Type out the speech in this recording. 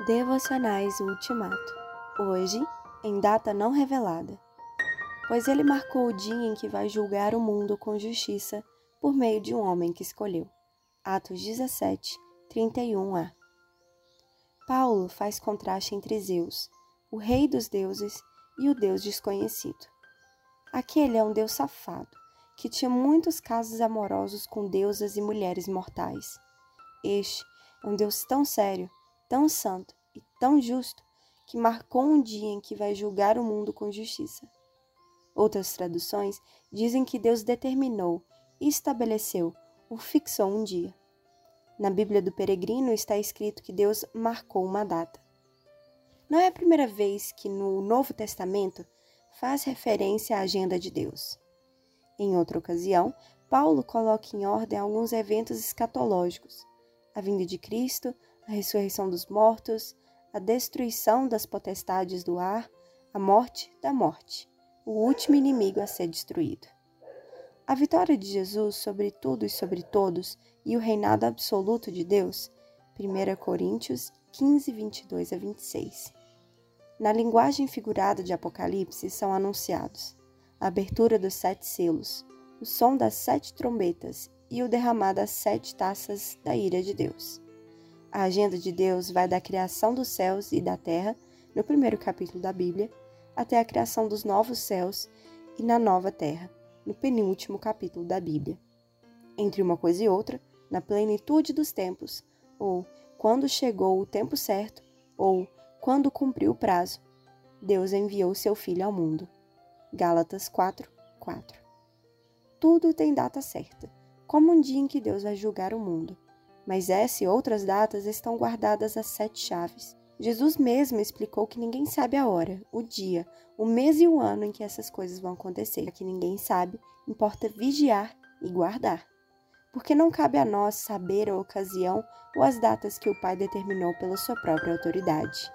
Devocionais Ultimato. Hoje, em data não revelada. Pois ele marcou o dia em que vai julgar o mundo com justiça por meio de um homem que escolheu. Atos 17, 31a. Paulo faz contraste entre Zeus, o rei dos deuses, e o Deus desconhecido. Aquele é um Deus safado, que tinha muitos casos amorosos com deusas e mulheres mortais. Este é um Deus tão sério tão santo e tão justo que marcou um dia em que vai julgar o mundo com justiça. Outras traduções dizem que Deus determinou, estabeleceu ou fixou um dia. Na Bíblia do Peregrino está escrito que Deus marcou uma data. Não é a primeira vez que no Novo Testamento faz referência à agenda de Deus. Em outra ocasião, Paulo coloca em ordem alguns eventos escatológicos: a vinda de Cristo, a ressurreição dos mortos, a destruição das potestades do ar, a morte da morte, o último inimigo a ser destruído. A vitória de Jesus sobre tudo e sobre todos e o reinado absoluto de Deus, 1 Coríntios 15, 22 a 26. Na linguagem figurada de Apocalipse são anunciados a abertura dos sete selos, o som das sete trombetas e o derramar das sete taças da ira de Deus. A agenda de Deus vai da criação dos céus e da terra, no primeiro capítulo da Bíblia, até a criação dos novos céus e na nova terra, no penúltimo capítulo da Bíblia. Entre uma coisa e outra, na plenitude dos tempos, ou quando chegou o tempo certo, ou quando cumpriu o prazo, Deus enviou seu Filho ao mundo. Gálatas 4, 4. Tudo tem data certa, como um dia em que Deus vai julgar o mundo mas essa e outras datas estão guardadas às sete chaves. Jesus mesmo explicou que ninguém sabe a hora, o dia, o mês e o ano em que essas coisas vão acontecer. Que ninguém sabe, importa vigiar e guardar. Porque não cabe a nós saber a ocasião ou as datas que o Pai determinou pela sua própria autoridade.